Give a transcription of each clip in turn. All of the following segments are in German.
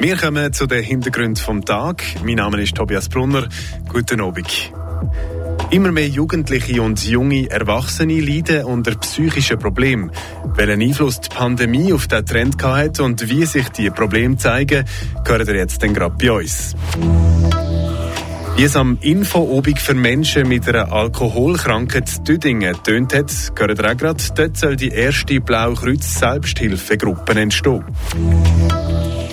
Wir kommen zu den Hintergründen vom Tag. Mein Name ist Tobias Brunner. Guten Abend. Immer mehr Jugendliche und junge Erwachsene leiden unter psychischen Problemen. Welchen Einfluss die Pandemie auf diesen Trend hat und wie sich diese Probleme zeigen, hören ihr jetzt gerade bei uns. Wie es am Info-Obig für Menschen mit einer Alkoholkrankheit Düdingen tönt hat, gehört ihr auch gerade, dort soll die erste Blaukreuz-Selbsthilfegruppe entstehen.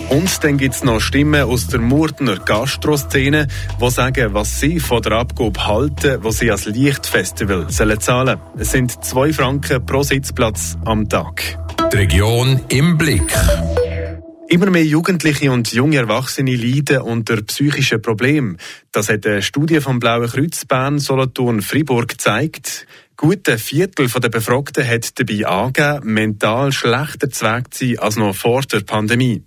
Und dann gibt es noch Stimmen aus der Murtener Gastroszene, die sagen, was sie von der Abgabe halten, wo sie als Lichtfestival sollen zahlen Es sind zwei Franken pro Sitzplatz am Tag. Die Region im Blick. Immer mehr Jugendliche und junge Erwachsene leiden unter psychischen Problemen. Das hat eine Studie vom Blauen Kreuz Bern, Solothurn, Fribourg gezeigt. Gut ein Viertel der Befragten hat dabei angegeben, mental schlechter zu sein als noch vor der Pandemie.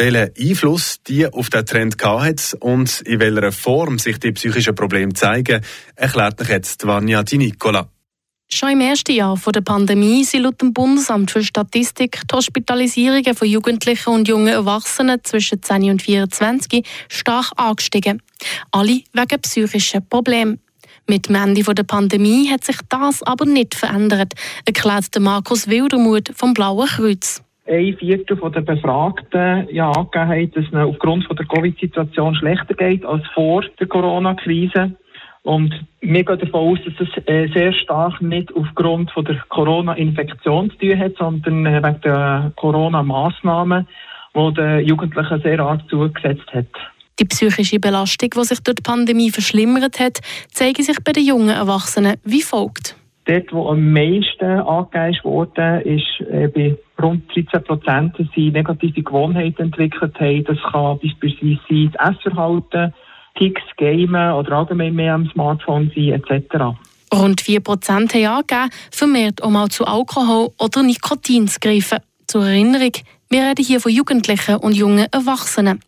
Welchen Einfluss die auf den Trend hat und in welcher Form sich die psychischen Probleme zeigen, erklärt euch jetzt Vanya Di Nicola. Schon im ersten Jahr der Pandemie sind laut dem Bundesamt für Statistik die Hospitalisierungen von Jugendlichen und jungen Erwachsenen zwischen 10 und 24 stark angestiegen. Alle wegen psychischen Problemen. Mit dem Ende der Pandemie hat sich das aber nicht verändert, erklärt Markus Wildermuth vom Blauen Kreuz ein Viertel der Befragten ja, angegeben haben, dass es aufgrund von der Covid-Situation schlechter geht als vor der Corona-Krise. Und wir gehen davon aus, dass es äh, sehr stark nicht aufgrund von der Corona-Infektion zu tun hat, sondern äh, wegen der Corona-Massnahmen, die den Jugendlichen sehr arg zugesetzt hat. Die psychische Belastung, die sich durch die Pandemie verschlimmert hat, zeigt sich bei den jungen Erwachsenen wie folgt. Dort, wo am meisten angegeben wurde, ist äh, bei rund 13 Prozent, sie negative Gewohnheiten entwickelt haben. Das kann beispielsweise sein, das Essverhalten, Ticks, Gamen oder allgemein mehr am Smartphone sein, etc. Rund 4 Prozent haben angegeben, vermehrt um auch zu Alkohol oder Nikotin zu greifen. Zur Erinnerung, wir reden hier von Jugendlichen und jungen Erwachsenen.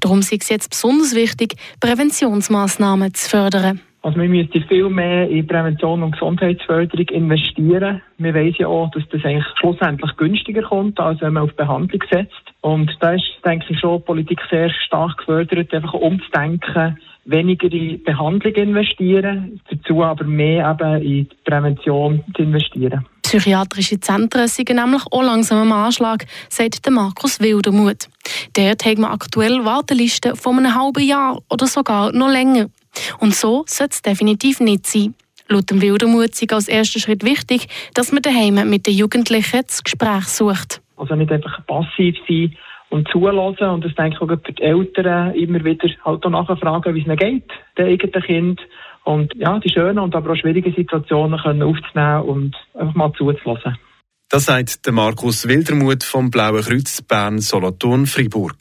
Darum ist es jetzt besonders wichtig, Präventionsmaßnahmen zu fördern. Also wir müssen viel mehr in Prävention und Gesundheitsförderung investieren. Wir wissen ja auch, dass das eigentlich schlussendlich günstiger kommt, als wenn man auf Behandlung setzt. Und da ist, denke ich, schon Politik sehr stark gefördert, einfach umzudenken, weniger in Behandlung investieren, dazu aber mehr eben in Prävention zu investieren. Psychiatrische Zentren sind nämlich auch langsam am Anschlag, sagt Markus Wildermuth. Dort haben wir aktuell Wartelisten von einem halben Jahr oder sogar noch länger. Und so sollte es definitiv nicht sein. Laut dem Wildermut ist als erster Schritt wichtig, dass man daheim mit den Jugendlichen das Gespräch sucht. Also nicht einfach passiv sein und zulassen. Und das denke ich auch für die Eltern immer wieder halt auch nachfragen, wie es ihnen geht, den eigenen Kind. Und ja, die schönen und aber auch schwierigen Situationen können aufzunehmen und einfach mal zuzulassen. Das sagt der Markus Wildermuth vom Blauen Kreuz Bern Solothurn Fribourg.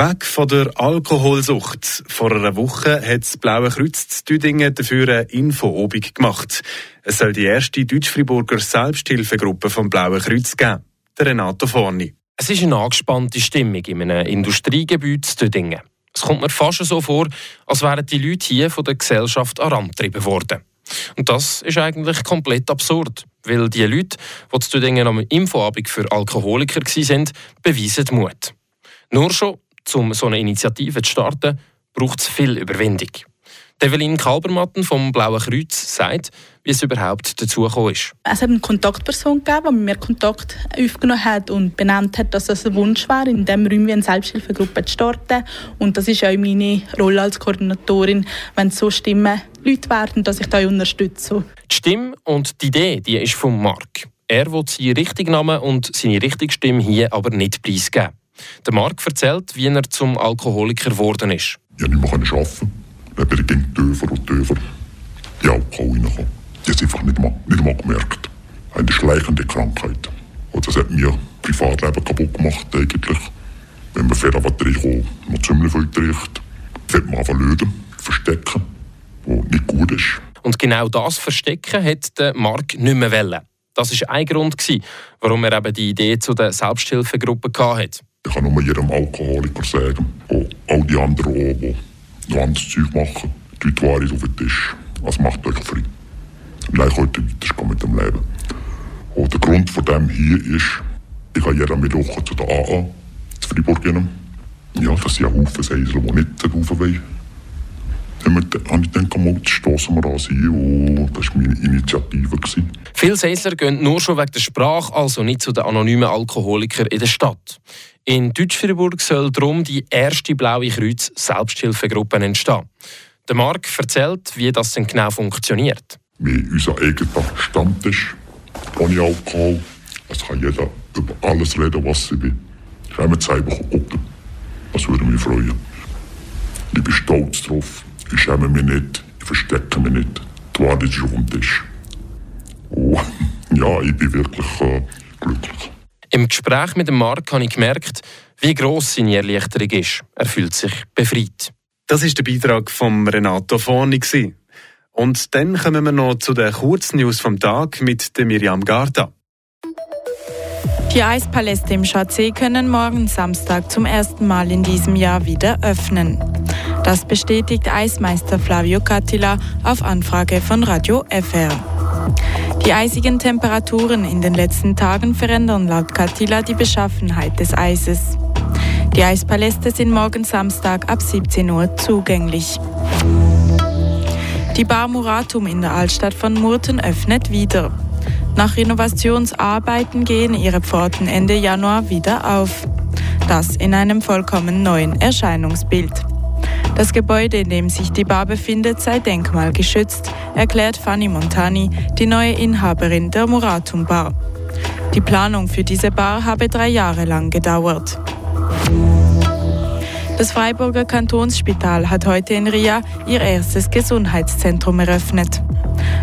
Weg von der Alkoholsucht. Vor einer Woche hat das Blaue Kreuz zu Düdingen dafür eine Infoobig gemacht. Es soll die erste Deutsch-Friburger Selbsthilfegruppe vom Blauen Kreuz geben. Der Renato Forni. Es ist eine angespannte Stimmung in einem Industriegebiet zu Düdingen. Es kommt mir fast so vor, als wären die Leute hier von der Gesellschaft angetrieben worden. Und das ist eigentlich komplett absurd, weil die Leute, die zu Düdingen am Infoabend für Alkoholiker waren, beweisen Mut. Nur schon um so eine Initiative zu starten, braucht es viel Überwindung. Evelyn Kalbermatten vom Blauen Kreuz sagt, wie es überhaupt dazu gekommen ist. Es hat eine Kontaktperson gegeben, die mit mir Kontakt aufgenommen hat und benannt hat, dass es ein Wunsch wäre, in diesem Raum eine Selbsthilfegruppe zu starten. Und das ist auch meine Rolle als Koordinatorin, wenn so Stimmen Leute werden, dass ich da unterstütze. Die Stimme und die Idee die ist von Marc. Er will seinen richtigen Namen und seine richtige Stimme hier aber nicht preisgeben. Der Marc erzählt, wie er zum Alkoholiker geworden ist. Ich konnte nicht mehr arbeiten. Dann bin ich tiefer und tiefer in Alkohol reingekommen. Ich habe es einfach nicht mal, nicht mal gemerkt. Eine schleichende Krankheit. Und das hat mir Privatleben kaputt gemacht eigentlich. Wenn man fair reinkommt, noch ziemlich viel trinkt, wird man einfach löden, verstecken, was nicht gut ist. Und genau das Verstecken hat der Marc nicht mehr wollen. Das war ein Grund, warum er eben die Idee zu der Selbsthilfegruppe hatte. Ich kann nur jedem Alkoholiker sagen, und all die anderen auch, die noch anderes Zeug machen, die Wahrheit auf den Tisch. Also macht euch frei. Gleich heute weitergehen mit dem Leben. Und der Grund von dem hier ist, ich gehe jeden Mittwoch zu der AA, zu Freiburg. Ja, das sind ja Haufen Seisler, die nicht rauf wollen. Dann habe ich gedacht, mal, stoßen wir an sie und das war meine Initiative. Viele Seisler gehen nur schon wegen der Sprache, also nicht zu den anonymen Alkoholikern in der Stadt. In Deutschfreiburg soll darum die erste Blaue Kreuz Selbsthilfegruppe entstehen. Der Marc erzählt, wie das denn genau funktioniert. Wir haben unseren eigenen Stammtisch ohne Alkohol. Es kann jeder über alles reden, was er will. Kommen Sie einfach gucken. Das würde mich freuen. Ich bin stolz drauf. Ich schäme mich nicht. Ich verstecke mich nicht. Die Wahrheit ist auf dem Tisch. Oh, ja, ich bin wirklich äh, glücklich. Im Gespräch mit dem Marc habe ich gemerkt, wie gross seine Erleichterung ist. Er fühlt sich befreit. Das ist der Beitrag von Renato Forni. Und dann kommen wir noch zu den Kurznews vom Tag mit der Miriam Garta. Die Eispaläste im Schatzee können morgen Samstag zum ersten Mal in diesem Jahr wieder öffnen. Das bestätigt Eismeister Flavio Cattila auf Anfrage von Radio FR. Die eisigen Temperaturen in den letzten Tagen verändern laut Catilla die Beschaffenheit des Eises. Die Eispaläste sind morgen Samstag ab 17 Uhr zugänglich. Die Bar Muratum in der Altstadt von Murten öffnet wieder. Nach Renovationsarbeiten gehen ihre Pforten Ende Januar wieder auf. Das in einem vollkommen neuen Erscheinungsbild. Das Gebäude, in dem sich die Bar befindet, sei denkmalgeschützt, erklärt Fanny Montani, die neue Inhaberin der Muratum Bar. Die Planung für diese Bar habe drei Jahre lang gedauert. Das Freiburger Kantonsspital hat heute in Ria ihr erstes Gesundheitszentrum eröffnet.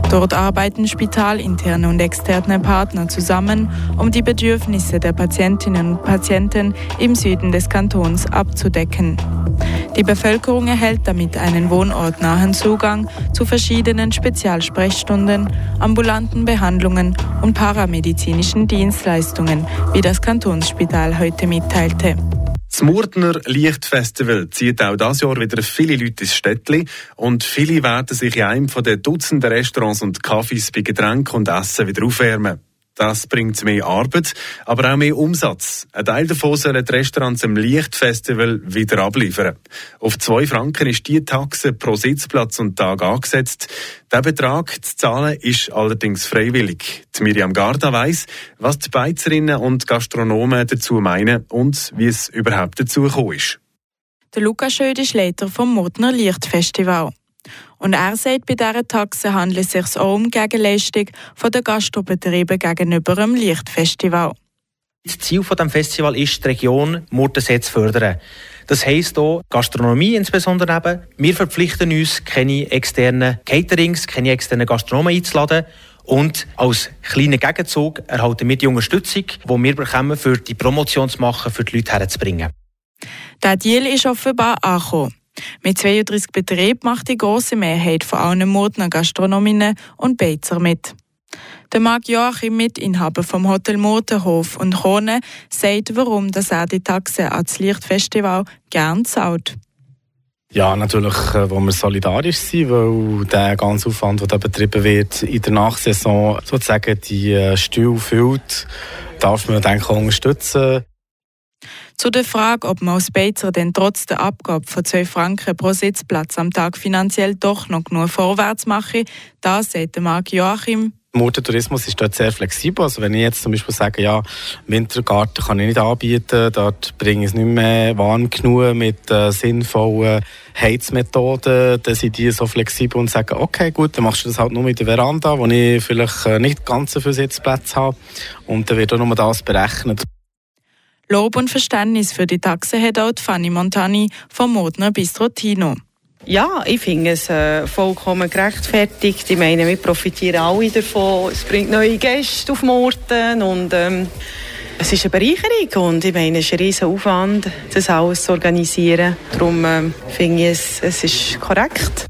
Dort arbeiten spitalinterne und externe Partner zusammen, um die Bedürfnisse der Patientinnen und Patienten im Süden des Kantons abzudecken. Die Bevölkerung erhält damit einen wohnortnahen Zugang zu verschiedenen Spezialsprechstunden, ambulanten Behandlungen und paramedizinischen Dienstleistungen, wie das Kantonsspital heute mitteilte. Das Murtner Lichtfestival zieht auch dieses Jahr wieder viele Leute ins Städtli und viele werden sich in einem von den Dutzenden Restaurants und Cafés bei Getränken und Essen wieder aufwärmen. Das bringt mehr Arbeit, aber auch mehr Umsatz. Ein Teil davon sollen die Restaurants im Lichtfestival wieder abliefern. Auf zwei Franken ist die Taxe pro Sitzplatz und Tag angesetzt. Der Betrag zu zahlen ist allerdings freiwillig. Die Miriam Garda weiss, was die Beizerinnen und Gastronomen dazu meinen und wie es überhaupt dazu gekommen ist. Der Lukas Schöd ist Leiter vom Murtner Lichtfestival. Und er sagt, bei dieser Taxe handelt es sich auch um Gegenleistung von den Gastrobetrieben gegenüber dem Lichtfestival. Das Ziel dieses Festivals ist, die Region Murtensee zu fördern. Das heisst auch Gastronomie insbesondere eben. Wir verpflichten uns, keine externen Caterings, keine externen Gastronomen einzuladen. Und als kleinen Gegenzug erhalten wir die Unterstützung, die wir bekommen, für die Promotion zu machen, für die Leute herzubringen. Der Deal ist offenbar angekommen. Mit 32 Betrieben macht die große Mehrheit von allen Murtner Gastronominnen und Beizer mit. Der Marc Joachim, Mitinhaber vom Hotel Murtenhof und Krone, sagt, warum dass er die Taxe als Lichtfestival gern zahlt. Ja, natürlich äh, wo wir solidarisch sind, weil der ganze Aufwand, der betrieben wird, in der Nachsaison sozusagen die äh, Stühle füllt, darf man denke ich, unterstützen. Zu der Frage, ob man als Beizer denn trotz der Abgabe von 2 Franken pro Sitzplatz am Tag finanziell doch noch genug vorwärts mache, da sagt Marc Joachim. Motortourismus ist dort sehr flexibel. Also wenn ich jetzt zum Beispiel sage, ja, Wintergarten kann ich nicht anbieten, dort bringe ich es nicht mehr warm genug mit äh, sinnvollen Heizmethoden, dann sind die so flexibel und sagen, okay, gut, dann machst du das halt nur mit der Veranda, wo ich vielleicht äh, nicht ganz so viele Sitzplätze habe und dann wird auch nur das berechnet. Lob und Verständnis für die Taxe hat auch Fanny Montani vom Modner Bistro Tino. Ja, ich finde es äh, vollkommen gerechtfertigt. Ich meine, wir profitieren alle davon. Es bringt neue Gäste auf Morten und ähm, es ist eine Bereicherung und ich meine, es ist ein riesen Aufwand, das alles zu organisieren. Darum ähm, finde ich es, es ist korrekt.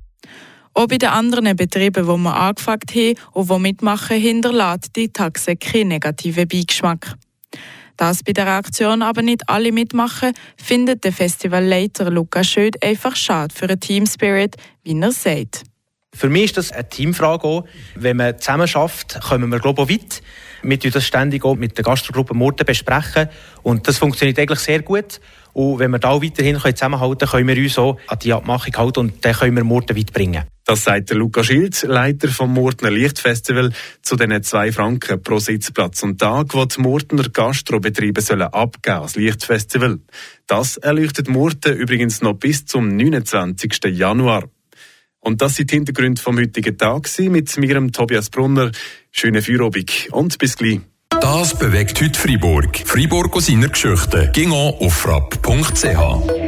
Auch bei den anderen Betrieben, die wir angefragt haben und die mitmachen, hinterlässt die Taxe keinen negativen Beigeschmack. Dass bei der Aktion aber nicht alle mitmachen, findet der Festivalleiter Lukas Schöd einfach schade für einen Team Spirit, wie er sagt. Für mich ist das eine Teamfrage. Auch. Wenn man zusammen schafft, kommen wir ich weit. Wir besprechen das ständig auch mit der Gastrogruppe Murten besprechen und das funktioniert eigentlich sehr gut. Und wenn wir da weiterhin zusammenhalten können, können wir uns auch an die Abmachung halten und dann können wir Murten weit bringen. Das sagt der Luca Schild, Leiter vom Murtner Lichtfestival, zu diesen zwei Franken pro Sitzplatz und Tag, die die Murtner Gastrobetriebe sollen abgeben als Lichtfestival. Das erleuchtet Murten übrigens noch bis zum 29. Januar. Und das sind die Hintergründe vom heutigen Tag mit mir, Tobias Brunner. Schöne Feierabend und bis gleich. Das bewegt heute Freiburg. Freiburg aus seiner Geschichte. Ging auf frapp.ch.